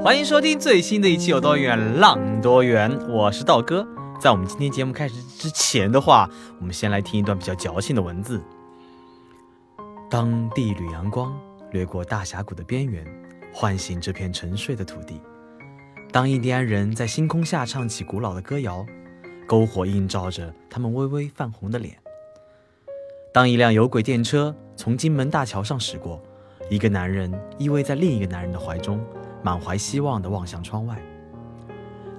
欢迎收听最新的一期《有多远浪多远》，我是道哥。在我们今天节目开始之前的话，我们先来听一段比较矫情的文字。当第一缕阳光掠过大峡谷的边缘，唤醒这片沉睡的土地；当印第安人在星空下唱起古老的歌谣，篝火映照着他们微微泛红的脸；当一辆有轨电车从金门大桥上驶过，一个男人依偎在另一个男人的怀中，满怀希望地望向窗外；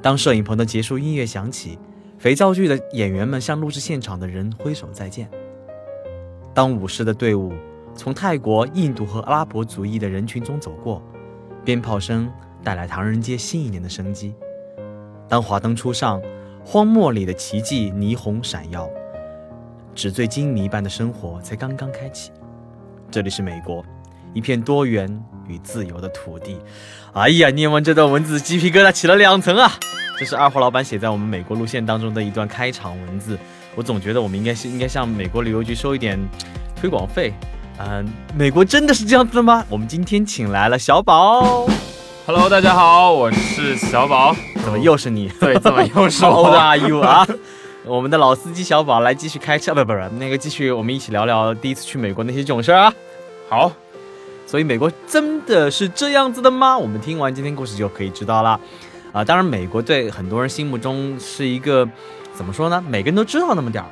当摄影棚的结束音乐响起，肥皂剧的演员们向录制现场的人挥手再见；当舞狮的队伍。从泰国、印度和阿拉伯族裔的人群中走过，鞭炮声带来唐人街新一年的生机。当华灯初上，荒漠里的奇迹霓虹闪耀，纸醉金迷般的生活才刚刚开启。这里是美国，一片多元与自由的土地。哎呀，念完这段文字，鸡皮疙瘩起了两层啊！这是二货老板写在我们美国路线当中的一段开场文字。我总觉得我们应该是应该向美国旅游局收一点推广费。嗯，美国真的是这样子的吗？我们今天请来了小宝。Hello，大家好，我是小宝。怎么又是你？对，怎么又是我？How old are you 啊？我们的老司机小宝来继续开车，不不不，那个继续，我们一起聊聊第一次去美国那些囧事啊。好，所以美国真的是这样子的吗？我们听完今天故事就可以知道了。啊，当然，美国对很多人心目中是一个怎么说呢？每个人都知道那么点儿。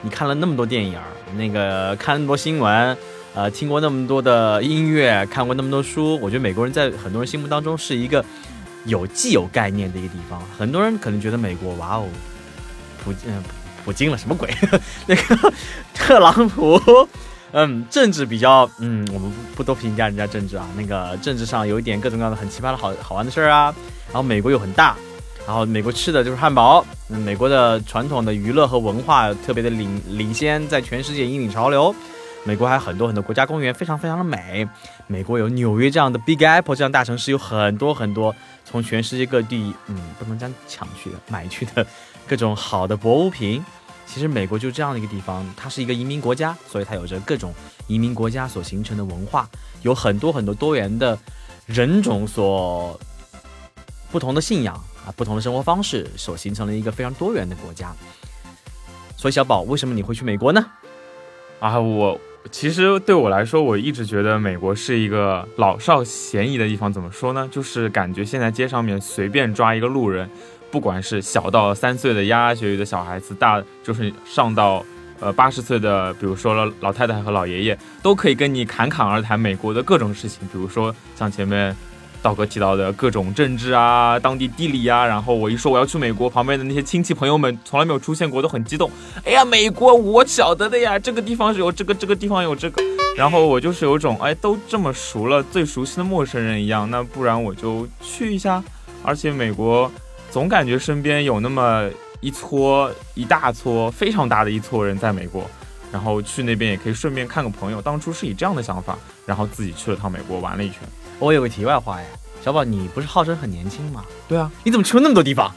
你看了那么多电影，那个看那么多新闻。呃，听过那么多的音乐，看过那么多书，我觉得美国人在很多人心目当中是一个有既有概念的一个地方。很多人可能觉得美国，哇哦，普嗯普京了什么鬼？那个特朗普，嗯，政治比较嗯，我们不不多评价人家政治啊。那个政治上有一点各种各样的很奇葩的好好玩的事儿啊。然后美国又很大，然后美国吃的就是汉堡。嗯，美国的传统的娱乐和文化特别的领领先，在全世界引领潮流。美国还有很多很多国家公园，非常非常的美。美国有纽约这样的 Big Apple 这样大城市，有很多很多从全世界各地，嗯，不能讲抢去的，买去的各种好的博物品。其实美国就这样的一个地方，它是一个移民国家，所以它有着各种移民国家所形成的文化，有很多很多多元的人种所不同的信仰啊，不同的生活方式所形成了一个非常多元的国家。所以小宝，为什么你会去美国呢？啊，我。其实对我来说，我一直觉得美国是一个老少咸宜的地方。怎么说呢？就是感觉现在街上面随便抓一个路人，不管是小到三岁的牙牙学语的小孩子，大就是上到呃八十岁的，比如说了老太太和老爷爷，都可以跟你侃侃而谈美国的各种事情。比如说像前面。道哥提到的各种政治啊，当地地理啊，然后我一说我要去美国，旁边的那些亲戚朋友们从来没有出现过，都很激动。哎呀，美国我晓得的呀，这个地方是有这个，这个地方有这个。然后我就是有种哎，都这么熟了，最熟悉的陌生人一样。那不然我就去一下。而且美国总感觉身边有那么一撮一大撮非常大的一撮人在美国，然后去那边也可以顺便看个朋友。当初是以这样的想法，然后自己去了趟美国玩了一圈。我有个题外话呀，小宝，你不是号称很年轻吗？对啊，你怎么去了那么多地方？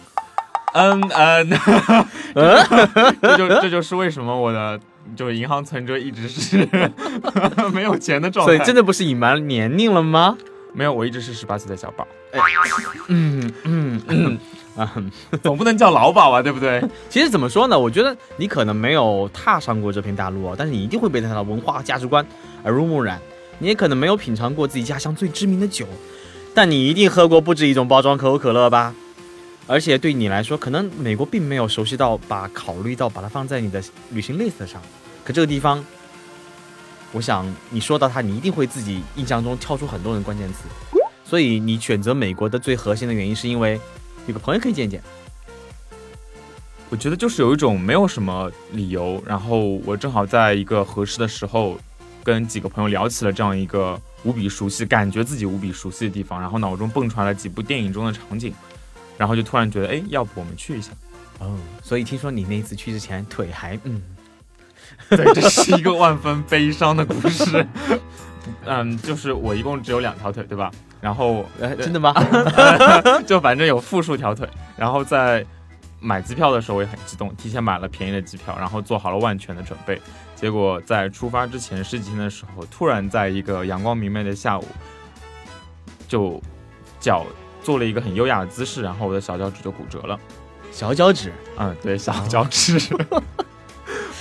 嗯嗯 嗯，这就这就是为什么我的就银行存折一直是 没有钱的状态。所以真的不是隐瞒年龄了吗？没有，我一直是十八岁的小宝。嗯嗯嗯啊，总不能叫老鸨吧，对不对？其实怎么说呢？我觉得你可能没有踏上过这片大陆，但是你一定会被它的文化价值观耳濡目染。你也可能没有品尝过自己家乡最知名的酒，但你一定喝过不止一种包装可口可乐吧？而且对你来说，可能美国并没有熟悉到把考虑到把它放在你的旅行 list 上。可这个地方，我想你说到它，你一定会自己印象中跳出很多人关键词。所以你选择美国的最核心的原因，是因为有个朋友可以见见。我觉得就是有一种没有什么理由，然后我正好在一个合适的时候。跟几个朋友聊起了这样一个无比熟悉，感觉自己无比熟悉的地方，然后脑中蹦出来了几部电影中的场景，然后就突然觉得，哎，要不我们去一下？哦，所以听说你那一次去之前腿还嗯，对，这是一个万分悲伤的故事。嗯，就是我一共只有两条腿，对吧？然后，呃，真的吗？就反正有负数条腿。然后在买机票的时候我也很激动，提前买了便宜的机票，然后做好了万全的准备。结果在出发之前十几天的时候，突然在一个阳光明媚的下午，就脚做了一个很优雅的姿势，然后我的小脚趾就骨折了。小脚趾？嗯，对，小脚趾。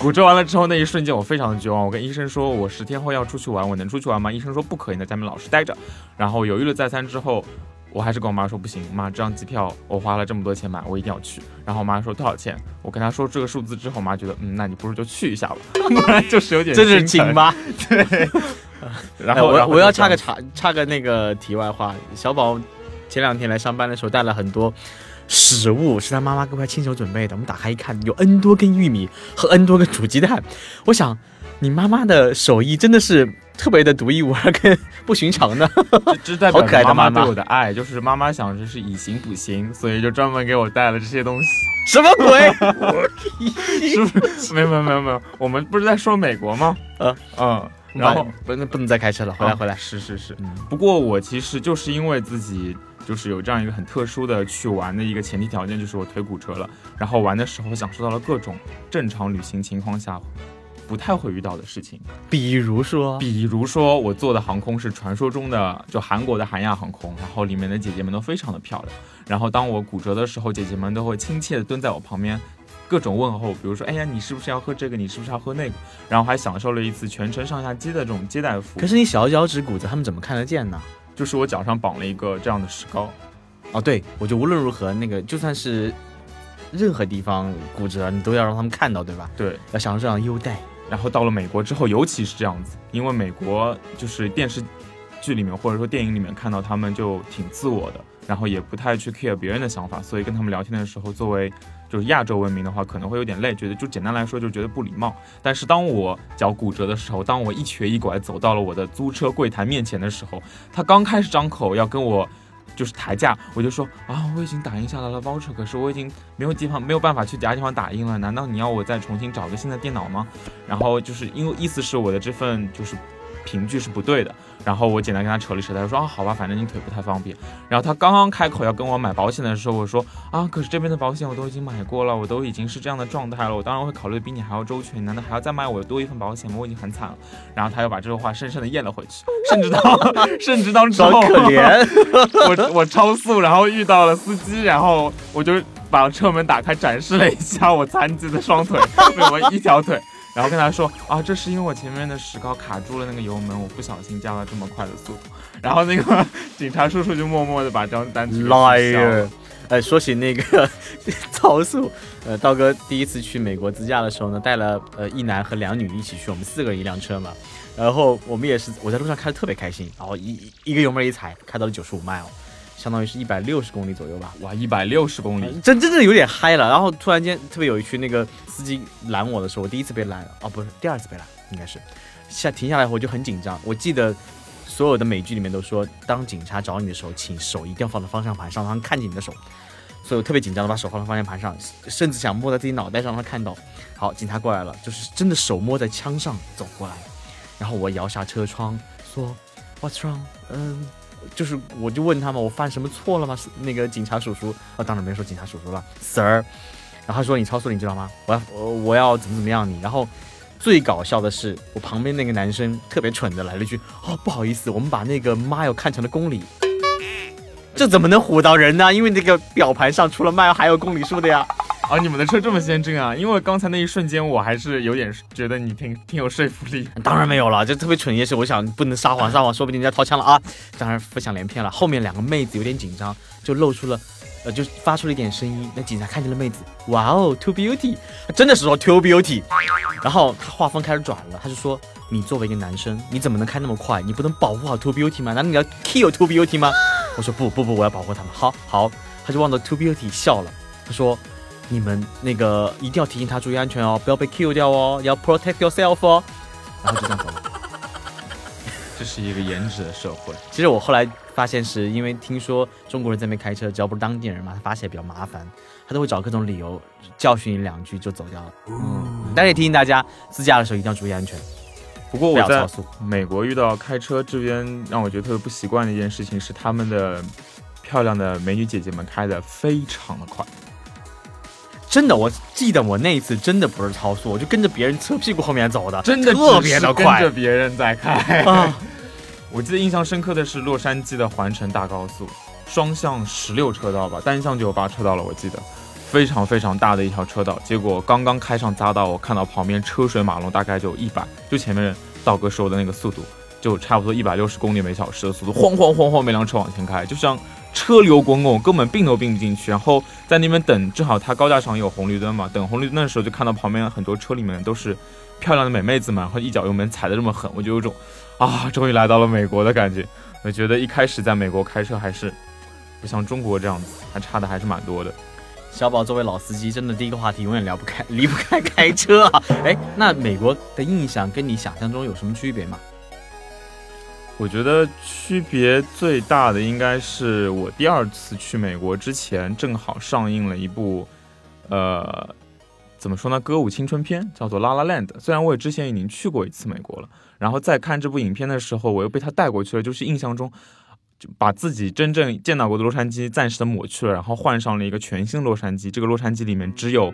骨折完了之后，那一瞬间我非常的绝望。我跟医生说，我十天后要出去玩，我能出去玩吗？医生说不可以，在家里面老实待着。然后犹豫了再三之后，我还是跟我妈说不行，妈，这张机票我花了这么多钱买，我一定要去。然后我妈说多少钱？我跟她说这个数字之后，我妈觉得嗯，那你不如就去一下吧。不然就是有点这是亲妈。对。然后我我要插个 插插个那个题外话，小宝前两天来上班的时候带了很多。食物是他妈妈给我亲手准备的。我们打开一看，有 N 多根玉米和 N 多个煮鸡蛋。我想，你妈妈的手艺真的是特别的独一无二，跟不寻常的。这代表妈妈对我的爱，就是妈妈想着是以形补形，所以就专门给我带了这些东西。什么鬼？是不是？没有没有没有没有，我们不是在说美国吗？嗯嗯。然后不能不能再开车了，回来回来。是是是。不过我其实就是因为自己。就是有这样一个很特殊的去玩的一个前提条件，就是我腿骨折了，然后玩的时候享受到了各种正常旅行情况下不太会遇到的事情，比如说，比如说我坐的航空是传说中的就韩国的韩亚航空，然后里面的姐姐们都非常的漂亮，然后当我骨折的时候，姐姐们都会亲切的蹲在我旁边，各种问候，比如说，哎呀，你是不是要喝这个？你是不是要喝那个？然后还享受了一次全程上下机的这种接待服务。可是你小脚趾骨折，他们怎么看得见呢？就是我脚上绑了一个这样的石膏，哦，对，我就无论如何，那个就算是任何地方骨折，你都要让他们看到，对吧？对，要享受这样优待。然后到了美国之后，尤其是这样子，因为美国就是电视剧里面或者说电影里面看到他们就挺自我的，然后也不太去 care 别人的想法，所以跟他们聊天的时候，作为就是亚洲文明的话，可能会有点累，觉得就简单来说，就觉得不礼貌。但是当我脚骨折的时候，当我一瘸一拐走到了我的租车柜台面前的时候，他刚开始张口要跟我就是抬价，我就说啊，我已经打印下来了 voucher，可是我已经没有地方没有办法去其他地方打印了，难道你要我再重新找个新的电脑吗？然后就是因为意思是我的这份就是。凭据是不对的，然后我简单跟他扯了扯，他说啊好吧，反正你腿不太方便。然后他刚刚开口要跟我买保险的时候，我说啊可是这边的保险我都已经买过了，我都已经是这样的状态了，我当然会考虑比你还要周全，难道还要再卖我多一份保险吗？我已经很惨了。然后他又把这个话深深的咽了回去，甚至到甚至到之后，可怜我我超速，然后遇到了司机，然后我就把车门打开展示了一下我残疾的双腿，我一条腿。然后跟他说啊，这是因为我前面的石膏卡住了那个油门，我不小心加了这么快的速度。然后那个 警察叔叔就默默的把这张单子来了。哎，说起那个 超速，呃，道哥第一次去美国自驾的时候呢，带了呃一男和两女一起去，我们四个人一辆车嘛。然后我们也是，我在路上开的特别开心，然后一一个油门一踩，开到了九十五迈哦。相当于是一百六十公里左右吧，哇，一百六十公里，真真的有点嗨了。然后突然间特别有趣，那个司机拦我的时候，我第一次被拦，哦，不是第二次被拦，应该是下停下来后我就很紧张。我记得所有的美剧里面都说，当警察找你的时候，请手一定要放在方向盘上，让他看见你的手。所以我特别紧张的把手放在方向盘上，甚至想摸在自己脑袋上让他看到。好，警察过来了，就是真的手摸在枪上走过来，然后我摇下车窗说，What's wrong？嗯。就是，我就问他们，我犯什么错了吗？那个警察叔叔，啊，当然没说警察叔叔了，Sir。然后他说你超速了，你知道吗？我要，我我要怎么怎么样你。然后最搞笑的是，我旁边那个男生特别蠢的来了一句，哦，不好意思，我们把那个 mile 看成了公里，这怎么能唬到人呢？因为那个表盘上除了 mile 还有公里数的呀。啊，你们的车这么先进啊！因为刚才那一瞬间，我还是有点觉得你挺挺有说服力。当然没有了，就特别蠢，也是我想不能撒谎，撒谎说不定人家掏枪了啊！当然浮想联翩了。后面两个妹子有点紧张，就露出了，呃，就发出了一点声音。那警察看见了妹子，哇哦，Too Beauty，真的是说 Too Beauty。然后他话锋开始转了，他就说：“你作为一个男生，你怎么能开那么快？你不能保护好 Too Beauty 吗？难道你要 kill Too Beauty 吗？”我说：“不不不，我要保护他们。”好好，他就望着 Too Beauty 笑了，他说。你们那个一定要提醒他注意安全哦，不要被 kill 掉哦，要 protect yourself 哦。然后就这样走了。这是一个颜值的社会。其实我后来发现，是因为听说中国人在那边开车，只要不是当地人嘛，他发起来比较麻烦，他都会找各种理由教训你两句就走掉了。嗯，但是也提醒大家，自驾的时候一定要注意安全。不过我在。美国遇到开车这边让我觉得特别不习惯的一件事情是，他们的漂亮的美女姐姐们开的非常的快。真的，我记得我那一次真的不是超速，我就跟着别人车屁股后面走的，真的特别的快跟着别人在开。啊！我记得印象深刻的是洛杉矶的环城大高速，双向十六车道吧，单向就有八车道了，我记得。非常非常大的一条车道，结果刚刚开上匝道，我看到旁边车水马龙，大概就一百，就前面道哥说的那个速度，就差不多一百六十公里每小时的速度，晃晃晃晃，每辆车往前开，就像车流滚滚，根本并都并不进去。然后在那边等，正好它高架上有红绿灯嘛，等红绿灯的时候，就看到旁边很多车里面都是漂亮的美妹子们，然后一脚油门踩得这么狠，我就有种啊，终于来到了美国的感觉。我觉得一开始在美国开车还是不像中国这样子，还差的还是蛮多的。小宝作为老司机，真的第一个话题永远聊不开，离不开开车啊！哎，那美国的印象跟你想象中有什么区别吗？我觉得区别最大的应该是我第二次去美国之前，正好上映了一部，呃，怎么说呢，歌舞青春片，叫做《La La Land》。虽然我也之前已经去过一次美国了，然后在看这部影片的时候，我又被它带过去了，就是印象中，就把自己真正见到过的洛杉矶暂时的抹去了，然后换上了一个全新洛杉矶。这个洛杉矶里面只有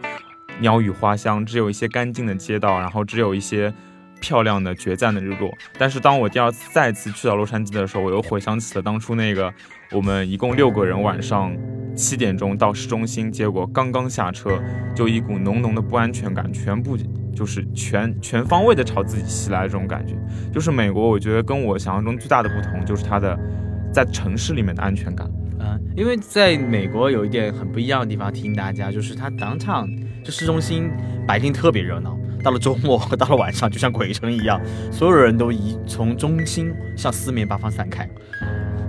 鸟语花香，只有一些干净的街道，然后只有一些。漂亮的决战的日落，但是当我第二次再次去到洛杉矶的时候，我又回想起了当初那个我们一共六个人晚上七点钟到市中心，结果刚刚下车就一股浓浓的不安全感，全部就是全全方位的朝自己袭来的这种感觉。就是美国，我觉得跟我想象中最大的不同就是它的在城市里面的安全感。嗯，因为在美国有一点很不一样的地方，提醒大家，就是它当场就市中心白天特别热闹。到了周末 到了晚上，就像鬼城一样，所有人都移从中心向四面八方散开。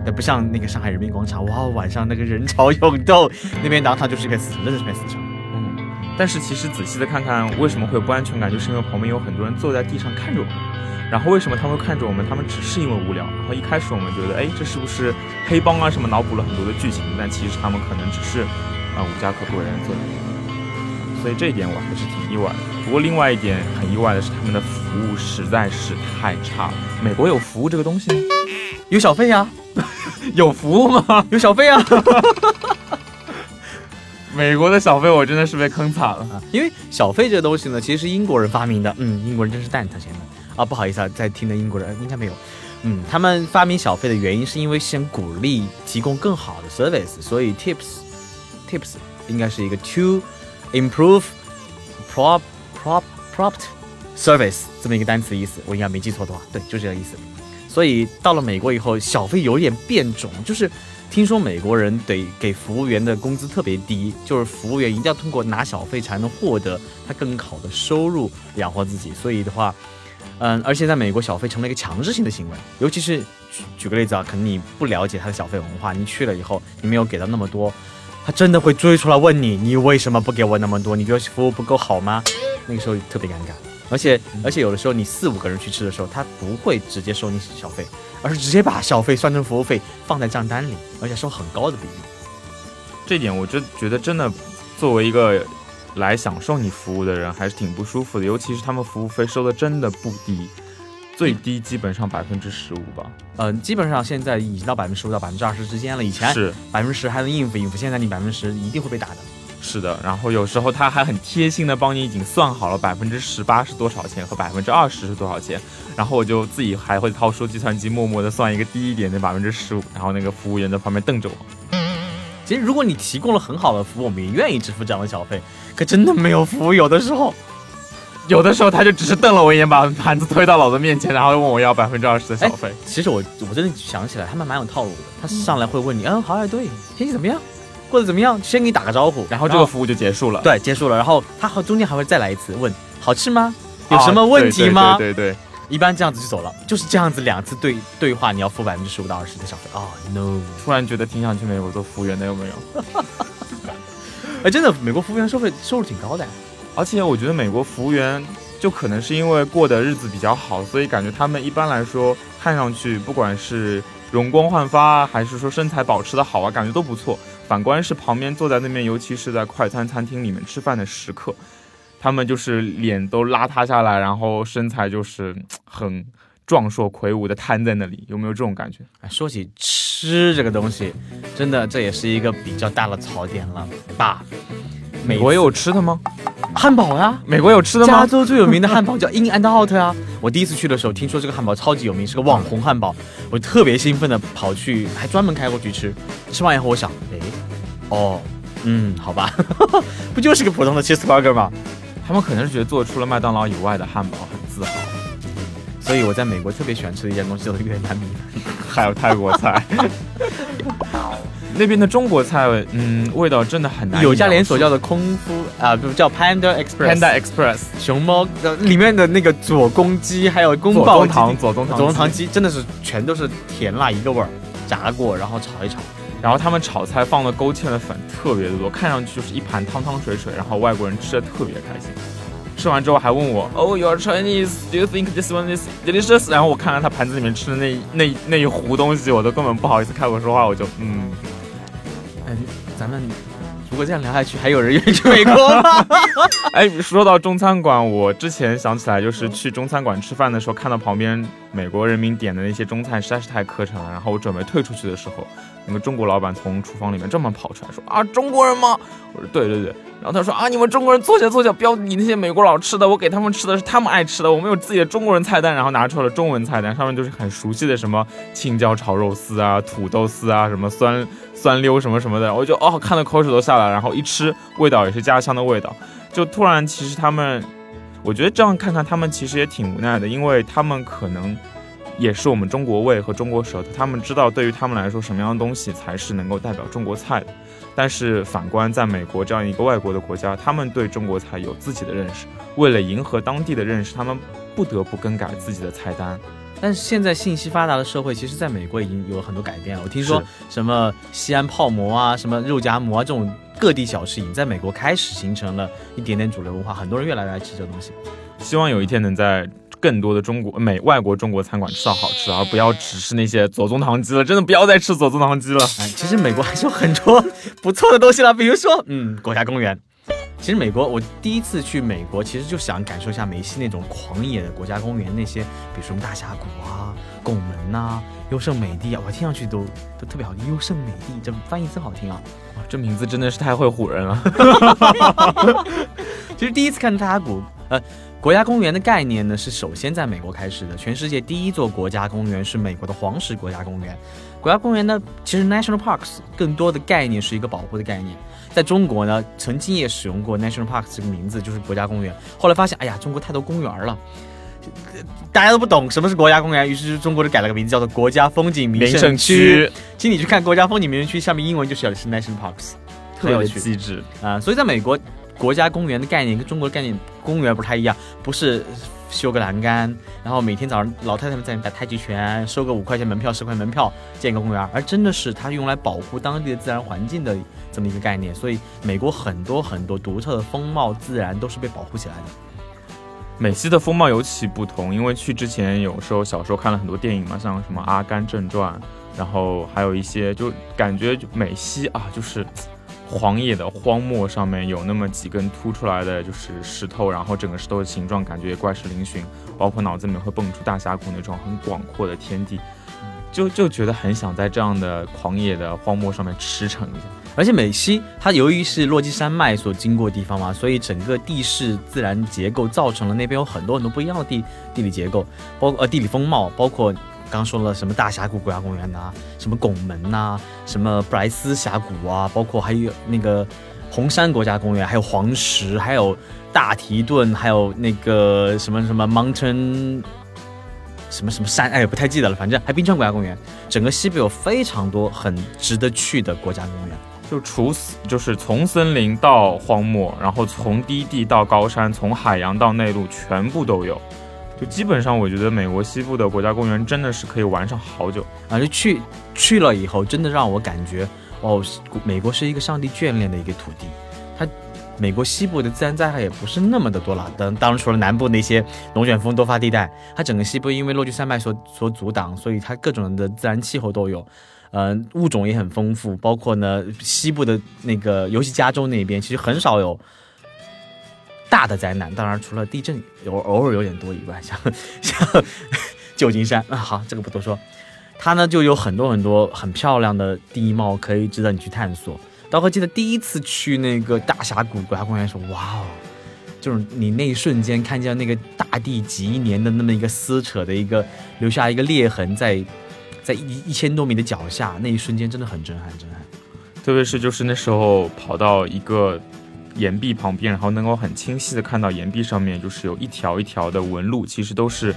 那不像那个上海人民广场，哇，晚上那个人潮涌动，那边当场就是一片死城，真的是片死城。嗯，但是其实仔细的看看，为什么会有不安全感，就是因为旁边有很多人坐在地上看着我们。然后为什么他们会看着我们？他们只是因为无聊。然后一开始我们觉得，哎，这是不是黑帮啊什么？脑补了很多的剧情，但其实他们可能只是啊无家可归人坐在那。所以这一点我还是挺意外的。不过另外一点很意外的是，他们的服务实在是太差了。美国有服务这个东西吗？有小费呀？有服务吗？有小费啊！美国的小费我真的是被坑惨了。啊，因为小费这个东西呢，其实是英国人发明的。嗯，英国人真是蛋疼钱的啊！不好意思啊，在听的英国人应该没有。嗯，他们发明小费的原因是因为想鼓励提供更好的 service，所以 tips tips 应该是一个 to improve prop prop prompt service 这么一个单词意思，我应该没记错的话，对，就这个意思。所以到了美国以后，小费有点变种，就是听说美国人得给服务员的工资特别低，就是服务员一定要通过拿小费才能获得他更好的收入养活自己。所以的话，嗯，而且在美国小费成了一个强制性的行为，尤其是举举个例子啊，可能你不了解他的小费文化，你去了以后你没有给到那么多，他真的会追出来问你，你为什么不给我那么多？你觉得服务不够好吗？那个时候特别尴尬。而且而且有的时候你四五个人去吃的时候，他不会直接收你小费，而是直接把小费算成服务费放在账单里，而且收很高的比例。这点我就觉得真的，作为一个来享受你服务的人，还是挺不舒服的。尤其是他们服务费收的真的不低，最低基本上百分之十五吧。嗯，基本上现在已经到百分之十五到百分之二十之间了。以前是百分之十还能应付应付，现在你百分之十一定会被打的。是的，然后有时候他还很贴心的帮你已经算好了百分之十八是多少钱和百分之二十是多少钱，然后我就自己还会掏出计算机默默的算一个低一点的百分之十五，然后那个服务员在旁边瞪着我。其实如果你提供了很好的服务，我们也愿意支付这样的小费。可真的没有服务，有的时候，有的时候他就只是瞪了我一眼，把盘子推到老子面前，然后问我要百分之二十的小费。其实我我真的想起来，他们蛮有套路的。他上来会问你，嗯，好哎，对，天气怎么样？过得怎么样？先给你打个招呼，然后这个服务就结束了。对，结束了。然后他和中间还会再来一次，问好吃吗？有什么问题吗？对对对，一般这样子就走了，就是这样子两次对对话，你要付百分之十五到二十的小费。哦，no！突然觉得挺想去美国做服务员的，有没有？哎，真的，美国服务员收费收入挺高的。而且我觉得美国服务员就可能是因为过的日子比较好，所以感觉他们一般来说看上去不管是容光焕发，还是说身材保持的好啊，感觉都不错。反观是旁边坐在那边，尤其是在快餐餐厅里面吃饭的食客，他们就是脸都邋遢下来，然后身材就是很壮硕魁梧的瘫在那里，有没有这种感觉？哎，说起吃这个东西，真的这也是一个比较大的槽点了吧？美国有吃的吗？汉堡呀，美国有吃的吗？加州最有名的汉堡叫 In and Out 啊！我第一次去的时候，听说这个汉堡超级有名，是个网红汉堡，我特别兴奋的跑去，还专门开过去吃。吃完以后，我想，哎，哦，嗯，好吧，不就是个普通的 cheeseburger 吗？他们可能是觉得做出了麦当劳以外的汉堡很自豪，所以我在美国特别喜欢吃的一件东西叫做越南米，还有泰国菜。那边的中国菜，嗯，味道真的很难。有家连锁叫做空夫啊，不叫 Panda Express。Panda Express 熊猫里面的那个左公鸡，还有宫保左宗棠，左宗棠，左宗棠鸡真的是全都是甜辣一个味儿，炸过然后炒一炒，然后他们炒菜放了勾芡的粉特别的多，看上去就是一盘汤汤水水，然后外国人吃的特别开心。吃完之后还问我，Oh, you are Chinese? Do you think this one is delicious? 然后我看了他盘子里面吃的那那那一壶东西，我都根本不好意思开口说话，我就嗯。哎，咱们如果这样聊下去，还有人愿意去美国吗？哎，说到中餐馆，我之前想起来，就是去中餐馆吃饭的时候，看到旁边美国人民点的那些中菜实在是太磕碜了。然后我准备退出去的时候，那个中国老板从厨房里面这么跑出来说：“啊，中国人吗？”我说：“对对对。”然后他说：“啊，你们中国人坐下坐下，不要你那些美国佬吃的，我给他们吃的是他们爱吃的，我们有自己的中国人菜单。”然后拿出了中文菜单，上面就是很熟悉的什么青椒炒肉丝啊、土豆丝啊、什么酸酸溜什么什么的，我就哦看的口水都下来，然后一吃，味道也是家乡的味道。就突然，其实他们，我觉得这样看看他们其实也挺无奈的，因为他们可能也是我们中国胃和中国舌头，他们知道对于他们来说什么样的东西才是能够代表中国菜的。但是反观在美国这样一个外国的国家，他们对中国菜有自己的认识，为了迎合当地的认识，他们不得不更改自己的菜单。但是现在信息发达的社会，其实在美国已经有了很多改变了。我听说什么西安泡馍啊，什么肉夹馍啊，这种各地小吃已经在美国开始形成了一点点主流文化，很多人越来越爱吃这东西。希望有一天能在。更多的中国美外国中国餐馆吃到好吃，而不要只是那些左宗棠鸡了。真的不要再吃左宗棠鸡了。哎，其实美国还是有很多不错的东西了，比如说，嗯，国家公园。其实美国，我第一次去美国，其实就想感受一下梅西那种狂野的国家公园，那些比如说大峡谷啊、拱门呐、优胜美地啊，我听上去都都特别好听。优胜美地，这翻译真好听啊！哇，这名字真的是太会唬人了。其实第一次看大峡谷，呃。国家公园的概念呢，是首先在美国开始的。全世界第一座国家公园是美国的黄石国家公园。国家公园呢，其实 national parks 更多的概念是一个保护的概念。在中国呢，曾经也使用过 national parks 这个名字，就是国家公园。后来发现，哎呀，中国太多公园了，大家都不懂什么是国家公园，于是中国就改了个名字，叫做国家风景名胜区。请你去看国家风景名胜区，下面英文就写的是 national parks，特别机智啊。所以在美国。国家公园的概念跟中国的概念公园不太一样，不是修个栏杆，然后每天早上老太太们在那打太极拳，收个五块钱门票、十块门票建个公园，而真的是它用来保护当地的自然环境的这么一个概念。所以美国很多很多独特的风貌、自然都是被保护起来的。美西的风貌尤其不同，因为去之前有时候小时候看了很多电影嘛，像什么《阿甘正传》，然后还有一些就感觉美西啊，就是。荒野的荒漠上面有那么几根凸出来的，就是石头，然后整个石头的形状感觉也怪石嶙峋，包括脑子里面会蹦出大峡谷那种很广阔的天地，就就觉得很想在这样的狂野的荒漠上面驰骋一下。而且美西它由于是落基山脉所经过的地方嘛，所以整个地势自然结构造成了那边有很多很多不一样的地地理结构，包呃地理风貌，包括。刚说了什么大峡谷国家公园呐，什么拱门呐，什么布莱斯峡谷啊，包括还有那个红山国家公园，还有黄石，还有大提顿，还有那个什么什么 mountain，什么什么山，哎，不太记得了，反正还冰川国家公园。整个西部有非常多很值得去的国家公园，就除此就是从森林到荒漠，然后从低地到高山，从海洋到内陆，全部都有。就基本上，我觉得美国西部的国家公园真的是可以玩上好久啊！就去去了以后，真的让我感觉，哦，美国是一个上帝眷恋的一个土地。它美国西部的自然灾害也不是那么的多了。当当然除了南部那些龙卷风多发地带，它整个西部因为落基山脉所所阻挡，所以它各种的自然气候都有，呃，物种也很丰富。包括呢西部的那个，尤其加州那边，其实很少有大的灾难。当然除了地震有偶尔有点多以外，像像旧金山啊，好，这个不多说。它呢就有很多很多很漂亮的地貌可以值得你去探索。刀哥记得第一次去那个大峡谷国家公园的时候，哇哦，就是你那一瞬间看见那个大地几亿年的那么一个撕扯的一个留下一个裂痕在在一一千多米的脚下，那一瞬间真的很震撼，震撼。特别是就是那时候跑到一个岩壁旁边，然后能够很清晰的看到岩壁上面就是有一条一条的纹路，其实都是。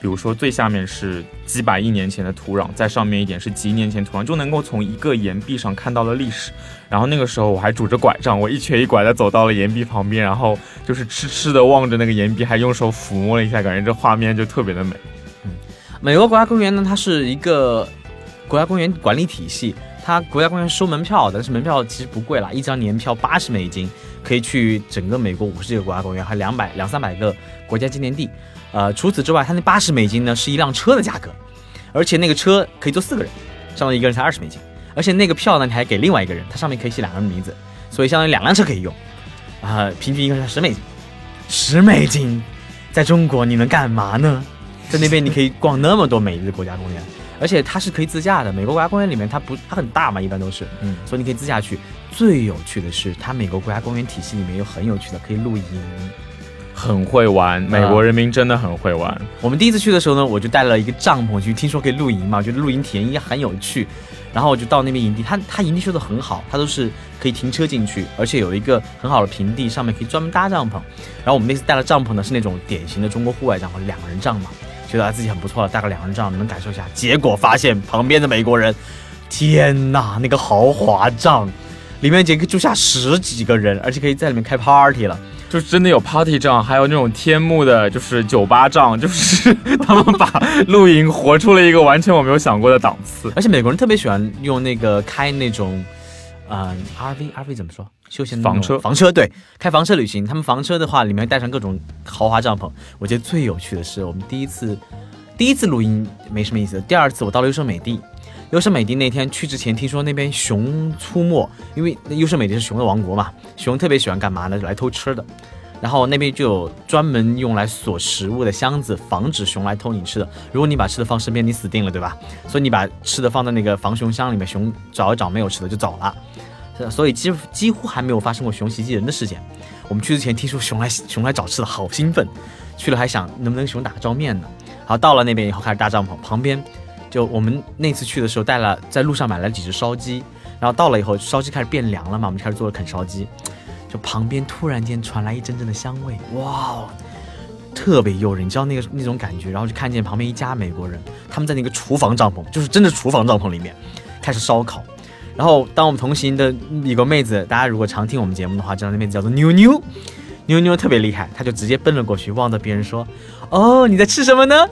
比如说最下面是几百亿年前的土壤，在上面一点是几亿年前土壤，就能够从一个岩壁上看到了历史。然后那个时候我还拄着拐杖，我一瘸一拐的走到了岩壁旁边，然后就是痴痴的望着那个岩壁，还用手抚摸了一下，感觉这画面就特别的美。嗯，美国国家公园呢，它是一个国家公园管理体系，它国家公园收门票，但是门票其实不贵啦，一张年票八十美金，可以去整个美国五十几个国家公园，还两百两三百个国家纪念地。呃，除此之外，它那八十美金呢是一辆车的价格，而且那个车可以坐四个人，相当于一个人才二十美金。而且那个票呢，你还给另外一个人，它上面可以写两个人名字，所以相当于两辆车可以用。啊，平均一个人才十美金，十美金，在中国你能干嘛呢？在那边你可以逛那么多美丽的国家公园，而且它是可以自驾的。美国国家公园里面它不它很大嘛，一般都是，嗯，所以你可以自驾去。最有趣的是，它美国国家公园体系里面有很有趣的，可以露营。很会玩，美国人民真的很会玩。我们第一次去的时候呢，我就带了一个帐篷去，听说可以露营嘛，我觉得露营体验应该很有趣。然后我就到那边营地，它它营地修的很好，它都是可以停车进去，而且有一个很好的平地，上面可以专门搭帐篷。然后我们那次带了帐篷呢，是那种典型的中国户外帐篷，两个人帐嘛，觉得自己很不错了，带个两个人帐能感受一下。结果发现旁边的美国人，天呐，那个豪华帐，里面可以住下十几个人，而且可以在里面开 party 了。就真的有 party 帐，还有那种天幕的，就是酒吧帐，就是 他们把露营活出了一个完全我没有想过的档次。而且美国人特别喜欢用那个开那种，嗯，RV RV 怎么说？休闲房车房车对，开房车旅行。他们房车的话，里面带上各种豪华帐篷。我觉得最有趣的是，我们第一次第一次露营没什么意思，第二次我到了优胜美地。优胜美地那天去之前，听说那边熊出没，因为优胜美地是熊的王国嘛，熊特别喜欢干嘛呢？来偷吃的。然后那边就有专门用来锁食物的箱子，防止熊来偷你吃的。如果你把吃的放身边，你死定了，对吧？所以你把吃的放在那个防熊箱里面，熊找一找没有吃的就走了。所以几几乎还没有发生过熊袭击人的事件。我们去之前听说熊来熊来找吃的，好兴奋。去了还想能不能熊打个照面呢？好，到了那边以后开始搭帐篷，旁边。就我们那次去的时候，带了在路上买了几只烧鸡，然后到了以后，烧鸡开始变凉了嘛，我们就开始做了啃烧鸡。就旁边突然间传来一阵阵的香味，哇，特别诱人，你知道那个那种感觉。然后就看见旁边一家美国人，他们在那个厨房帐篷，就是真的厨房帐篷里面开始烧烤。然后当我们同行的一个妹子，大家如果常听我们节目的话，知道那妹子叫做妞妞，妞妞特别厉害，她就直接奔了过去，望着别人说：“哦，你在吃什么呢？”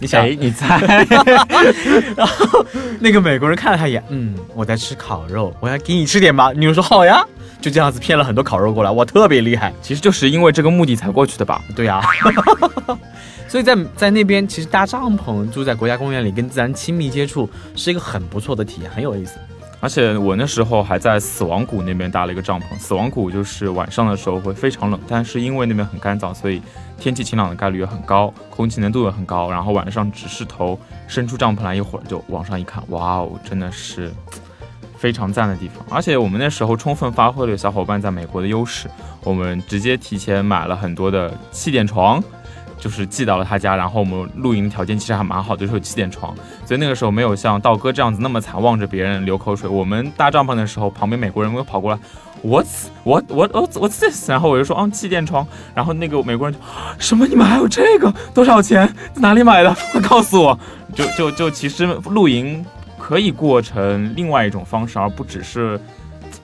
你想？你猜？然后那个美国人看了他一眼，嗯，我在吃烤肉，我要给你吃点吧。女人说好呀，就这样子骗了很多烤肉过来，哇，特别厉害。其实就是因为这个目的才过去的吧？对呀。所以在在那边，其实搭帐篷住在国家公园里，跟自然亲密接触，是一个很不错的体验，很有意思。而且我那时候还在死亡谷那边搭了一个帐篷。死亡谷就是晚上的时候会非常冷，但是因为那边很干燥，所以天气晴朗的概率也很高，空气粘度也很高。然后晚上只是头伸出帐篷来一会儿，就往上一看，哇哦，真的是非常赞的地方。而且我们那时候充分发挥了小伙伴在美国的优势，我们直接提前买了很多的气垫床。就是寄到了他家，然后我们露营条件其实还蛮好的，就是有气垫床，所以那个时候没有像道哥这样子那么惨，望着别人流口水。我们搭帐篷的时候，旁边美国人会跑过来，What's what what what's this？然后我就说，嗯，气垫床。然后那个美国人就，什么？你们还有这个？多少钱？哪里买的？快告诉我！就就就其实露营可以过成另外一种方式，而不只是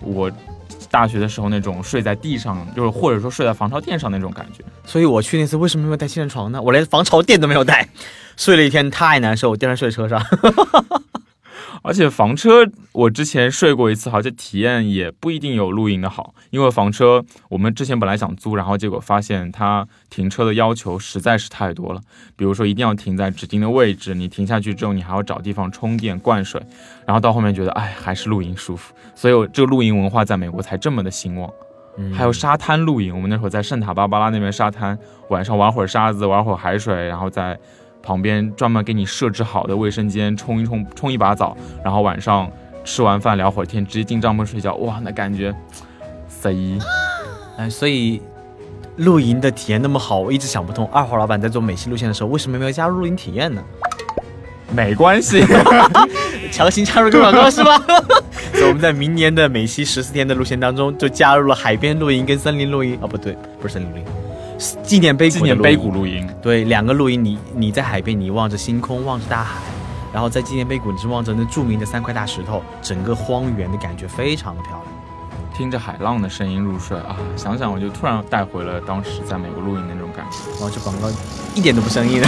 我。大学的时候那种睡在地上，就是或者说睡在防潮垫上那种感觉。所以我去那次为什么没有带气垫床呢？我连防潮垫都没有带，睡了一天太难受，第二天睡车上。而且房车我之前睡过一次，好像体验也不一定有露营的好，因为房车我们之前本来想租，然后结果发现它停车的要求实在是太多了，比如说一定要停在指定的位置，你停下去之后你还要找地方充电灌水，然后到后面觉得哎还是露营舒服，所以这个露营文化在美国才这么的兴旺。还有沙滩露营，我们那会儿在圣塔芭芭拉那边沙滩，晚上玩会儿沙子，玩会儿海水，然后在旁边专门给你设置好的卫生间冲一冲，冲一把澡，然后晚上吃完饭聊会儿天，直接进帐篷睡觉，哇，那感觉，贼！哎，所以露营的体验那么好，我一直想不通，二号老板在做美西路线的时候，为什么没有加入露营体验呢？没关系，强行加入个广告 是吧？所以我们在明年的美西十四天的路线当中，就加入了海边露营跟森林露营。哦，不对，不是森林露营，纪念碑纪念碑谷露营。对，两个露营，你你在海边，你望着星空，望着大海，然后在纪念碑谷，你是望着那著名的三块大石头，整个荒原的感觉非常的漂亮。听着海浪的声音入睡啊，想想我就突然带回了当时在美国露营的那种感觉。哇，这广告一点都不生硬。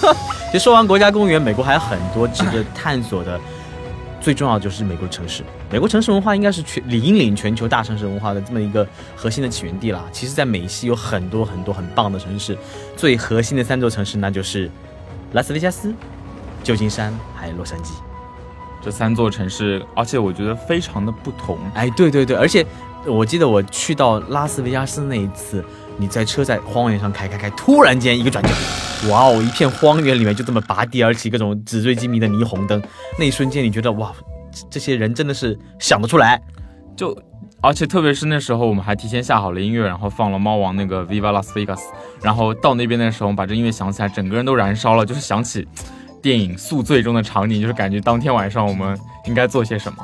其实说完国家公园，美国还有很多值得探索的。最重要就是美国城市，美国城市文化应该是全引领全球大城市文化的这么一个核心的起源地了。其实，在美西有很多很多很棒的城市，最核心的三座城市那就是拉斯维加斯、旧金山还有洛杉矶。这三座城市，而且我觉得非常的不同。哎，对对对，而且我记得我去到拉斯维加斯那一次。你在车在荒原上开开开，突然间一个转角，哇哦！一片荒原里面就这么拔地而起各种纸醉金迷的霓虹灯，那一瞬间你觉得哇，这些人真的是想得出来，就而且特别是那时候我们还提前下好了音乐，然后放了猫王那个 Viva Las Vegas，然后到那边的时候把这音乐响起来，整个人都燃烧了，就是想起电影宿醉中的场景，就是感觉当天晚上我们应该做些什么。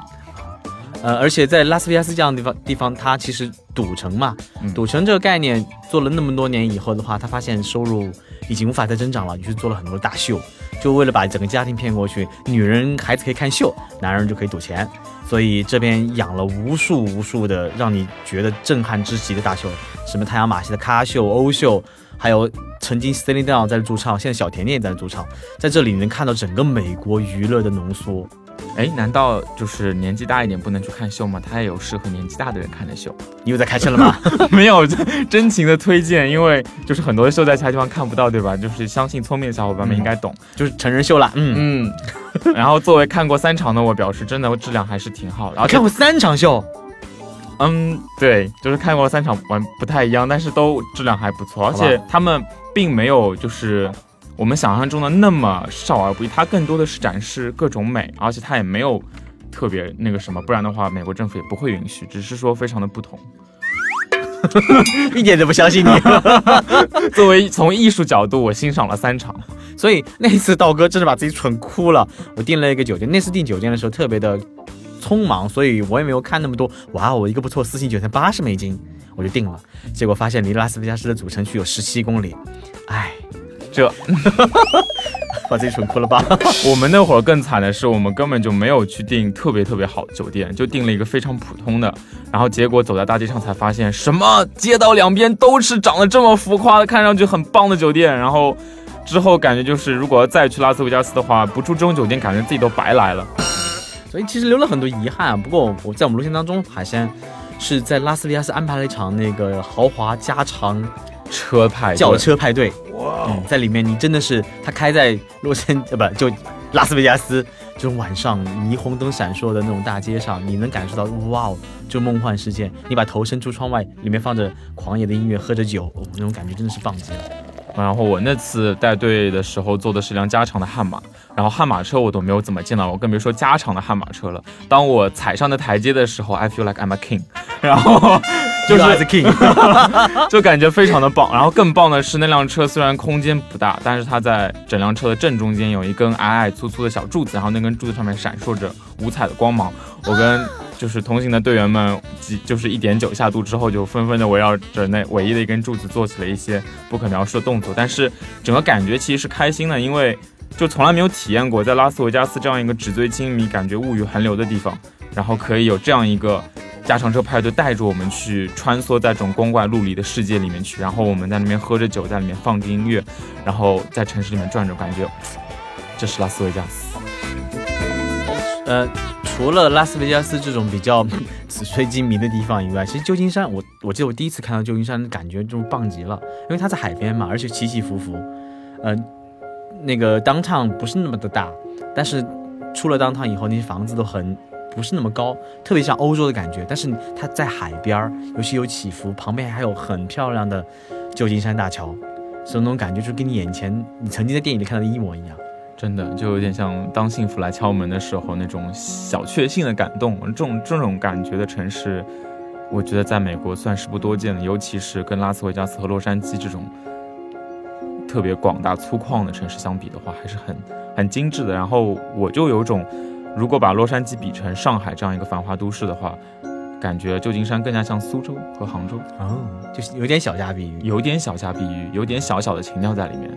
呃，而且在拉斯维加斯这样的地方，地方它其实赌城嘛，赌城这个概念做了那么多年以后的话，他发现收入已经无法再增长了，于是做了很多大秀，就为了把整个家庭骗过去，女人孩子可以看秀，男人就可以赌钱，所以这边养了无数无数的让你觉得震撼之极的大秀，什么太阳马戏的咖秀、欧秀，还有曾经 Celine Dion 在驻唱，现在小甜甜也在驻唱，在这里能看到整个美国娱乐的浓缩。哎，难道就是年纪大一点不能去看秀吗？他也有适合年纪大的人看的秀。你又在开车了吗？没有，真情的推荐，因为就是很多秀在其他地方看不到，对吧？就是相信聪明的小伙伴们应该懂，就是成人秀啦。嗯嗯。然后作为看过三场的我，表示真的质量还是挺好的。看过三场秀？嗯，对，就是看过三场，完不太一样，但是都质量还不错，而且他们并没有就是。我们想象中的那么少儿不宜，它更多的是展示各种美，而且它也没有特别那个什么，不然的话，美国政府也不会允许。只是说非常的不同，一点都不相信你。作为从艺术角度，我欣赏了三场，所以那次道哥真的把自己蠢哭了。我订了一个酒店，那次订酒店的时候特别的匆忙，所以我也没有看那么多。哇，我一个不错，四星酒店八十美金，我就定了。结果发现离拉斯维加斯的主城区有十七公里，唉。这 把自己蠢哭了吧？我们那会儿更惨的是，我们根本就没有去订特别特别好的酒店，就订了一个非常普通的。然后结果走在大街上才发现，什么街道两边都是长得这么浮夸的、看上去很棒的酒店。然后之后感觉就是，如果要再去拉斯维加斯的话，不住这种酒店，感觉自己都白来了。所以其实留了很多遗憾。不过我在我们路线当中，海鲜是在拉斯维加斯安排了一场那个豪华加长。车派轿车派对，哇！在里面你真的是，他开在洛杉呃不就拉斯维加斯这种晚上霓虹灯闪烁的那种大街上，你能感受到哇哦，就梦幻世界。你把头伸出窗外，里面放着狂野的音乐，喝着酒，那种感觉真的是棒极了。然后我那次带队的时候坐的是辆加长的悍马，然后悍马车我都没有怎么见到，我更别说加长的悍马车了。当我踩上的台阶的时候，I feel like I'm a king，然后。就是 king，就感觉非常的棒。然后更棒的是，那辆车虽然空间不大，但是它在整辆车的正中间有一根矮矮粗粗的小柱子，然后那根柱子上面闪烁着五彩的光芒。我跟就是同行的队员们，几就是一点九下度之后，就纷纷的围绕着那唯一的一根柱子做起了一些不可描述的动作。但是整个感觉其实是开心的，因为就从来没有体验过在拉斯维加斯这样一个纸醉金迷、感觉物欲横流的地方，然后可以有这样一个。加长车派对带着我们去穿梭在这种光怪陆离的世界里面去，然后我们在那边喝着酒，在里面放着音乐，然后在城市里面转着，感觉这是拉斯维加斯。呃，除了拉斯维加斯这种比较纸醉金迷的地方以外，其实旧金山，我我记得我第一次看到旧金山，感觉就棒极了，因为它在海边嘛，而且起起伏伏。嗯，那个当趟不是那么的大，但是出了当趟以后，那些房子都很不是那么高，特别像欧洲的感觉。但是它在海边儿，尤其有起伏，旁边还有很漂亮的旧金山大桥，所以那种感觉就跟你眼前你曾经在电影里看到的一模一样。真的就有点像当幸福来敲门的时候那种小确幸的感动，这种这种感觉的城市，我觉得在美国算是不多见的，尤其是跟拉斯维加斯和洛杉矶这种特别广大粗犷的城市相比的话，还是很很精致的。然后我就有种，如果把洛杉矶比成上海这样一个繁华都市的话，感觉旧金山更加像苏州和杭州，哦，就是有点小家碧玉，有点小家碧玉，有点小小的情调在里面。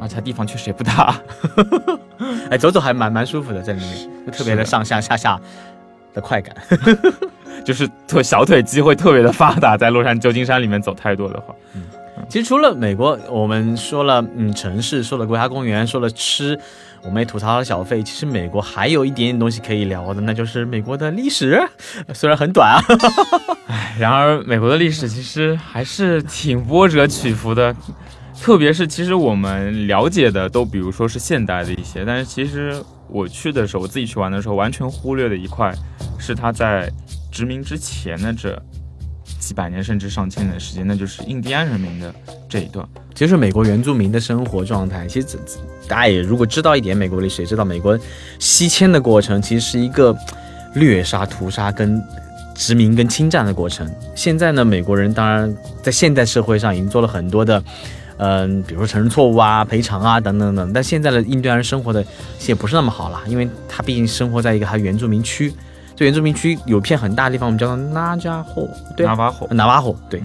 而且地方确实也不大，哎，走走还蛮蛮舒服的，在里面就特别的上下下下的快感，就是腿小腿肌会特别的发达，在洛杉矶旧金山里面走太多的话，嗯，其实除了美国，我们说了嗯城市，说了国家公园，说了吃，我们也吐槽了小费，其实美国还有一点点东西可以聊的，那就是美国的历史，虽然很短啊，哎，然而美国的历史其实还是挺波折起伏的。特别是，其实我们了解的都，比如说是现代的一些，但是其实我去的时候，我自己去玩的时候，完全忽略的一块，是他在殖民之前的这几百年甚至上千年的时间，那就是印第安人民的这一段。其实美国原住民的生活状态，其实大家也如果知道一点美国历史，也知道美国西迁的过程其实是一个掠杀、屠杀跟殖民跟侵占的过程。现在呢，美国人当然在现代社会上已经做了很多的。嗯，比如说承认错误啊、赔偿啊等等等，但现在的印第安人生活的也不是那么好了，因为他毕竟生活在一个他原住民区，这原住民区有片很大的地方，我们叫做纳加霍，对，纳瓦霍，纳瓦霍，对，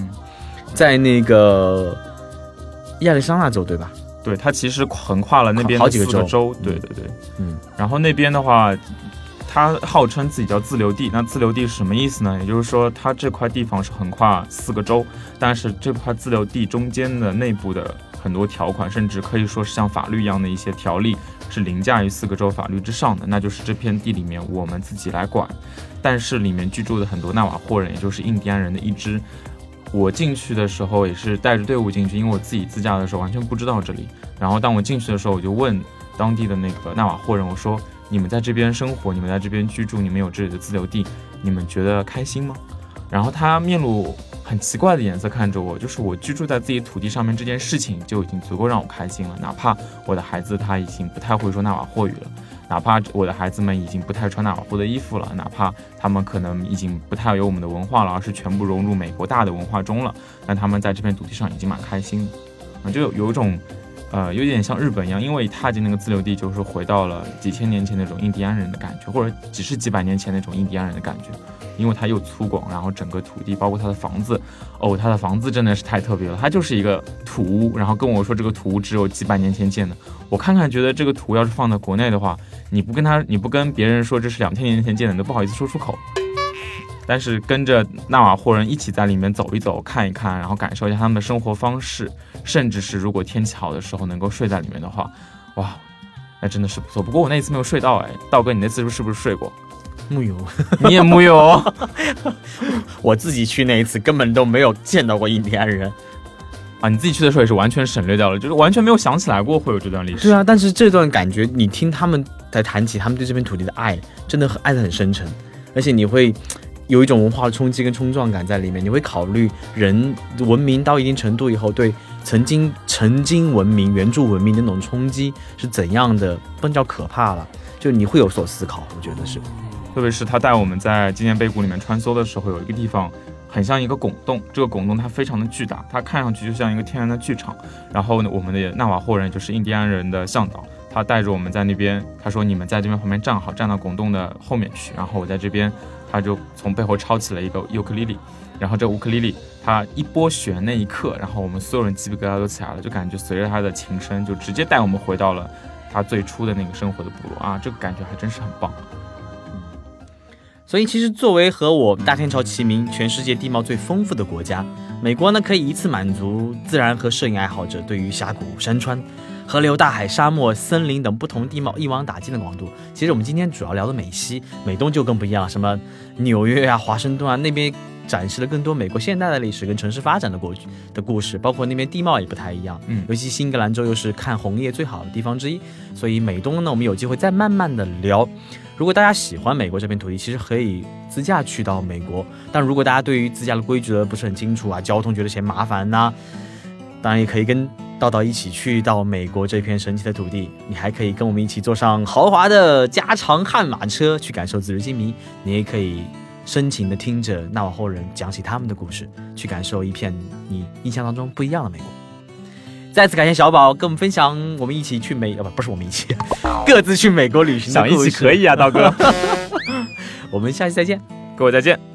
在那个亚利桑那州，对吧？对，它其实横跨了那边好几个州，对对对，嗯，然后那边的话。它号称自己叫自留地，那自留地是什么意思呢？也就是说，它这块地方是横跨四个州，但是这块自留地中间的内部的很多条款，甚至可以说是像法律一样的一些条例，是凌驾于四个州法律之上的。那就是这片地里面我们自己来管，但是里面居住的很多纳瓦霍人，也就是印第安人的一支。我进去的时候也是带着队伍进去，因为我自己自驾的时候完全不知道这里。然后当我进去的时候，我就问当地的那个纳瓦霍人，我说。你们在这边生活，你们在这边居住，你们有这里的自留地，你们觉得开心吗？然后他面露很奇怪的颜色看着我，就是我居住在自己土地上面这件事情就已经足够让我开心了。哪怕我的孩子他已经不太会说纳瓦霍语了，哪怕我的孩子们已经不太穿纳瓦霍的衣服了，哪怕他们可能已经不太有我们的文化了，而是全部融入美国大的文化中了，那他们在这片土地上已经蛮开心的，啊，就有有一种。呃，有点像日本一样，因为踏进那个自留地，就是回到了几千年前那种印第安人的感觉，或者只是几百年前那种印第安人的感觉。因为它又粗犷，然后整个土地，包括它的房子，哦，它的房子真的是太特别了。它就是一个土屋，然后跟我说这个土屋只有几百年前建的。我看看，觉得这个土要是放在国内的话，你不跟他，你不跟别人说这是两千年前建的，都不好意思说出口。但是跟着纳瓦霍人一起在里面走一走、看一看，然后感受一下他们的生活方式，甚至是如果天气好的时候能够睡在里面的话，哇，那真的是不错。不过我那一次没有睡到，哎，道哥，你那次是不是睡过？木有，你也木有。我自己去那一次根本都没有见到过印第安人啊！你自己去的时候也是完全省略掉了，就是完全没有想起来过会有这段历史。对啊，但是这段感觉，你听他们在谈起他们对这片土地的爱，真的很爱的很深沉，而且你会。有一种文化的冲击跟冲撞感在里面，你会考虑人文明到一定程度以后，对曾经曾经文明原著文明的那种冲击是怎样的，不能叫可怕了，就你会有所思考，我觉得是。特别是他带我们在纪念碑谷里面穿梭的时候，有一个地方很像一个拱洞，这个拱洞它非常的巨大，它看上去就像一个天然的剧场。然后呢，我们的纳瓦霍人就是印第安人的向导，他带着我们在那边，他说你们在这边旁边站好，站到拱洞的后面去，然后我在这边。他就从背后抄起了一个尤克里里，然后这乌克丽丽他一拨弦那一刻，然后我们所有人鸡皮疙瘩都起来了，就感觉随着他的琴声，就直接带我们回到了他最初的那个生活的部落啊，这个感觉还真是很棒。所以其实作为和我大天朝齐名、全世界地貌最丰富的国家，美国呢可以一次满足自然和摄影爱好者对于峡谷、山川，河流、大海、沙漠、森林等不同地貌一网打尽的广度。其实我们今天主要聊的美西，美东就更不一样，什么纽约啊、华盛顿啊那边展示了更多美国现代的历史跟城市发展的过去的故事，包括那边地貌也不太一样。嗯尤其新英格兰州又是看红叶最好的地方之一，所以美东呢，我们有机会再慢慢的聊。如果大家喜欢美国这片土地，其实可以自驾去到美国。但如果大家对于自驾的规则不是很清楚啊，交通觉得嫌麻烦呐、当然也可以跟道道一起去到美国这片神奇的土地。你还可以跟我们一起坐上豪华的加长悍马车，去感受紫日金迷。你也可以深情的听着纳瓦霍人讲起他们的故事，去感受一片你印象当中不一样的美国。再次感谢小宝跟我们分享，我们一起去美啊不不是我们一起，各自去美国旅行的想一起可以啊，道哥，我们下期再见。各位再见。